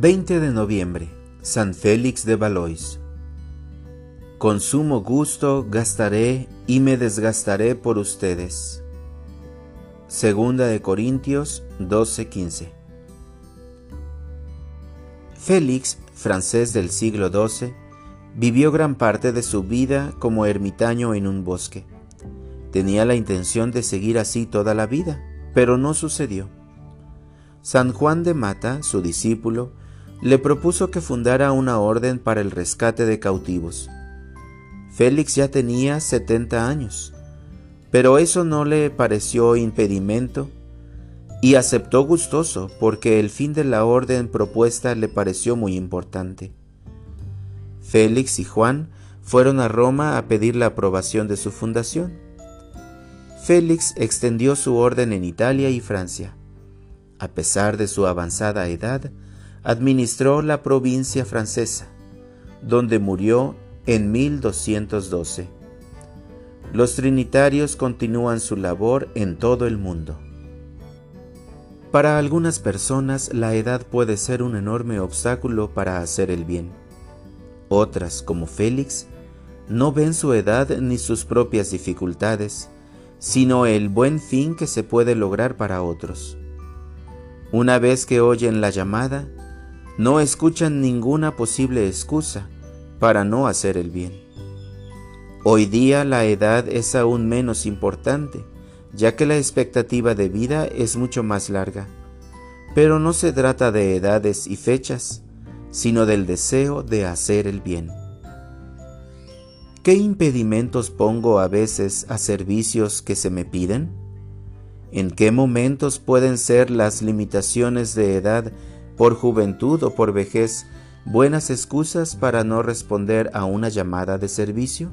20 de noviembre, San Félix de Valois. Con sumo gusto gastaré y me desgastaré por ustedes. Segunda de Corintios 12:15. Félix, francés del siglo XII, vivió gran parte de su vida como ermitaño en un bosque. Tenía la intención de seguir así toda la vida, pero no sucedió. San Juan de Mata, su discípulo, le propuso que fundara una orden para el rescate de cautivos. Félix ya tenía 70 años, pero eso no le pareció impedimento y aceptó gustoso porque el fin de la orden propuesta le pareció muy importante. Félix y Juan fueron a Roma a pedir la aprobación de su fundación. Félix extendió su orden en Italia y Francia. A pesar de su avanzada edad, administró la provincia francesa, donde murió en 1212. Los trinitarios continúan su labor en todo el mundo. Para algunas personas la edad puede ser un enorme obstáculo para hacer el bien. Otras, como Félix, no ven su edad ni sus propias dificultades, sino el buen fin que se puede lograr para otros. Una vez que oyen la llamada, no escuchan ninguna posible excusa para no hacer el bien. Hoy día la edad es aún menos importante, ya que la expectativa de vida es mucho más larga. Pero no se trata de edades y fechas, sino del deseo de hacer el bien. ¿Qué impedimentos pongo a veces a servicios que se me piden? ¿En qué momentos pueden ser las limitaciones de edad por juventud o por vejez, buenas excusas para no responder a una llamada de servicio?